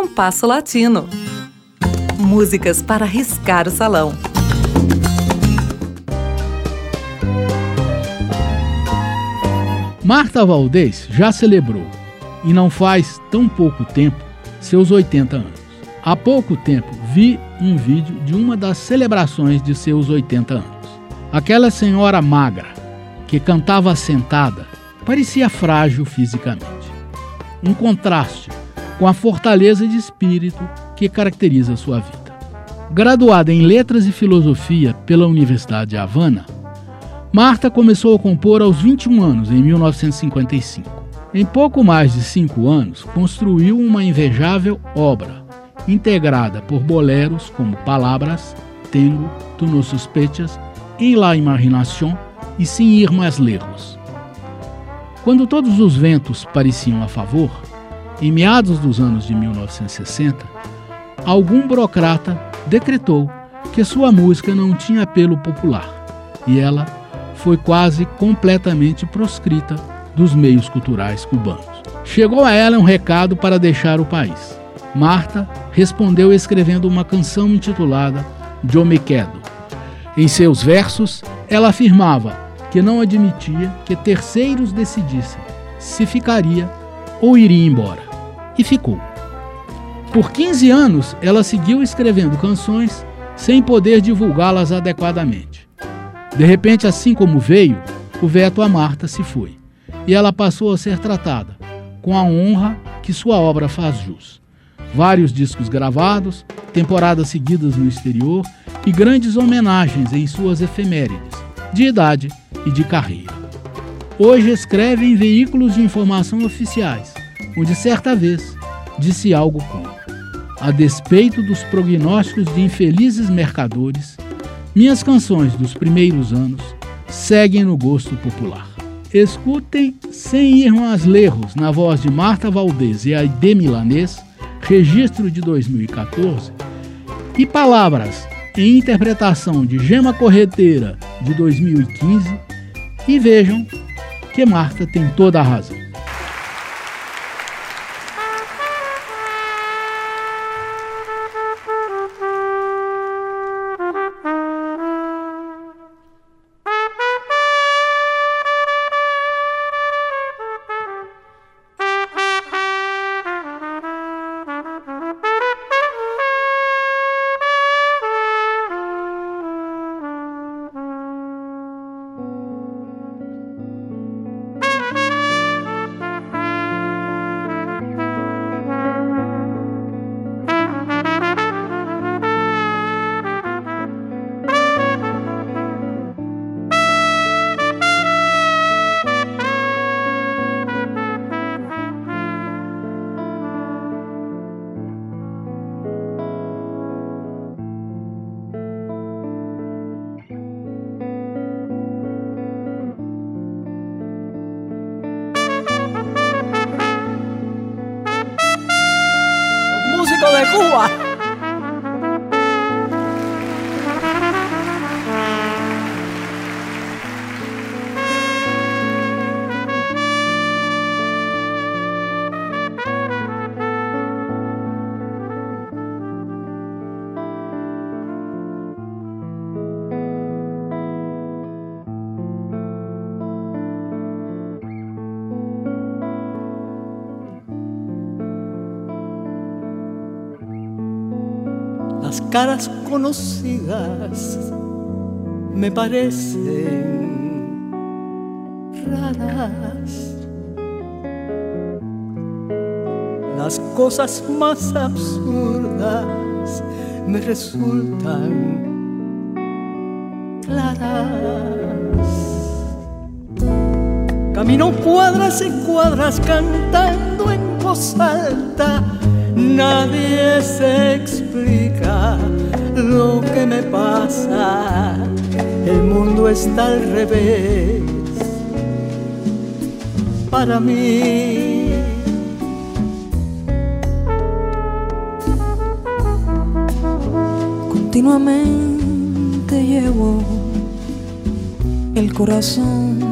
Compasso Latino. Músicas para riscar o salão. Marta Valdez já celebrou, e não faz tão pouco tempo, seus 80 anos. Há pouco tempo vi um vídeo de uma das celebrações de seus 80 anos. Aquela senhora magra, que cantava sentada, parecia frágil fisicamente. Um contraste com a fortaleza de espírito que caracteriza sua vida. Graduada em Letras e Filosofia pela Universidade de Havana, Marta começou a compor aos 21 anos, em 1955. Em pouco mais de cinco anos, construiu uma invejável obra, integrada por boleros como Palavras, Tengo, Tu no sospechas, En la imaginación e Sin ir mais lejos. Quando todos os ventos pareciam a favor, em meados dos anos de 1960, algum burocrata decretou que sua música não tinha apelo popular e ela foi quase completamente proscrita dos meios culturais cubanos. Chegou a ela um recado para deixar o país. Marta respondeu escrevendo uma canção intitulada Yo me quedo. Em seus versos, ela afirmava que não admitia que terceiros decidissem se ficaria ou iria embora. E ficou. Por 15 anos, ela seguiu escrevendo canções sem poder divulgá-las adequadamente. De repente, assim como veio, o veto a Marta se foi e ela passou a ser tratada com a honra que sua obra faz jus. Vários discos gravados, temporadas seguidas no exterior e grandes homenagens em suas efemérides, de idade e de carreira. Hoje escreve em veículos de informação oficiais, onde certa vez disse algo como: A despeito dos prognósticos de infelizes mercadores, minhas canções dos primeiros anos seguem no gosto popular. Escutem Sem Ir Mais Lerros, na voz de Marta Valdez e Aide Milanês, registro de 2014, e Palavras, em interpretação de Gema Correteira, de 2015, e vejam que Marta tem toda a razão. 哇 caras conocidas me parecen raras. Las cosas más absurdas me resultan claras. Camino cuadras y cuadras cantando en voz alta Nadie se explica lo que me pasa. El mundo está al revés para mí. Continuamente llevo el corazón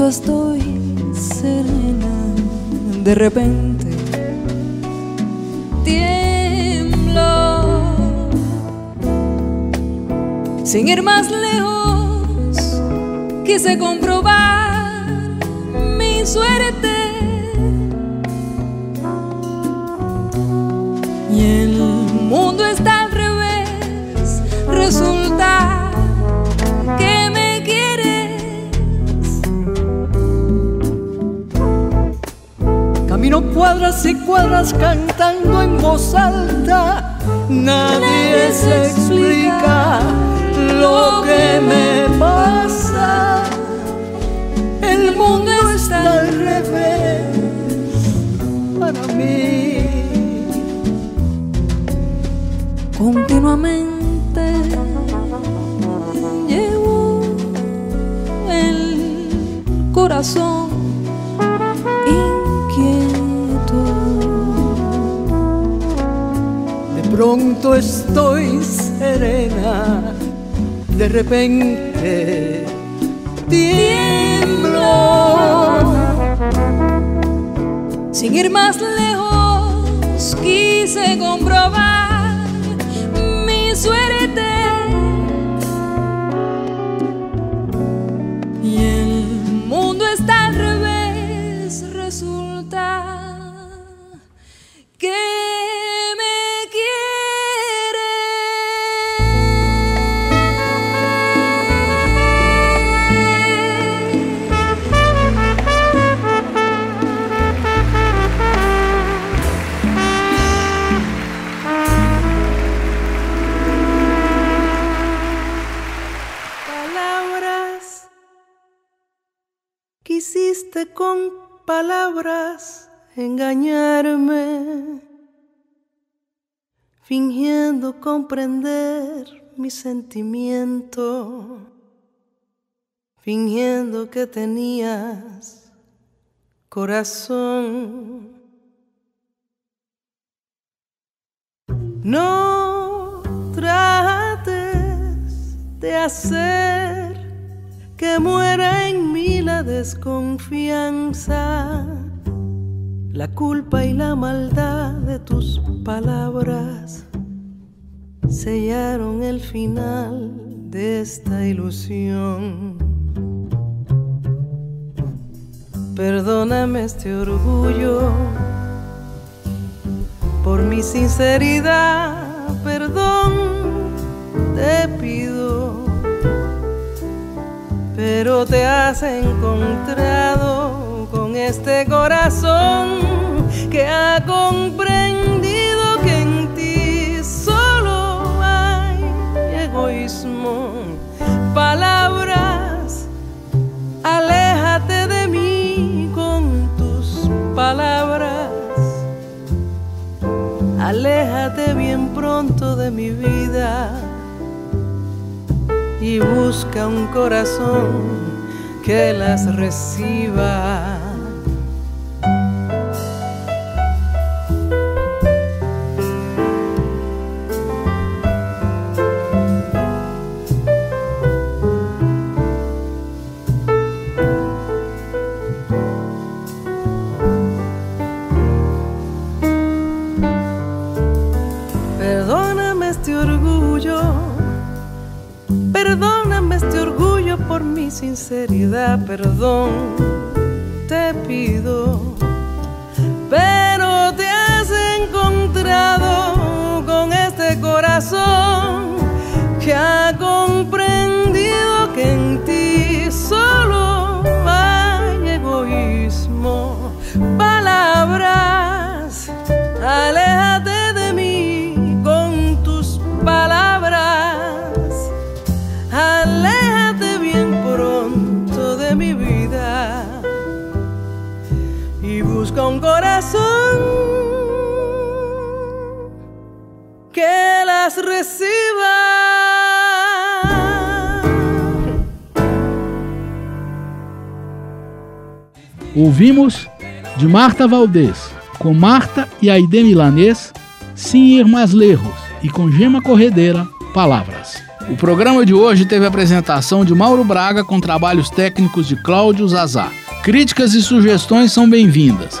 pronto estoy serena, de repente tiemblo. Sin ir más lejos, quise comprobar mi suerte. Cuadras y cuadras cantando en voz alta. Nadie, se explica lo que me pasa. El mundo está al revés para mí. Continuamente Pronto estoy serena, de repente tiemblo. Sin ir más lejos, quise comprobar mi suerte. Con palabras engañarme, fingiendo comprender mi sentimiento, fingiendo que tenías corazón. No trates de hacer que muera en mí la desconfianza, la culpa y la maldad de tus palabras sellaron el final de esta ilusión. Perdóname este orgullo por mi sinceridad, perdón te pido, pero te has encontrado con este corazón que ha comprendido que en ti solo hay egoísmo, palabras, aléjate de mí con tus palabras. Aléjate bien pronto de mi vida y busca un corazón que las reciba. Un corazón que las reciba. Ouvimos de Marta Valdez, com Marta e Aide Milanês, Sem Ir Mais Lerros, e com Gema Corredeira, Palavras. O programa de hoje teve a apresentação de Mauro Braga com trabalhos técnicos de Cláudio Zazar. Críticas e sugestões são bem-vindas.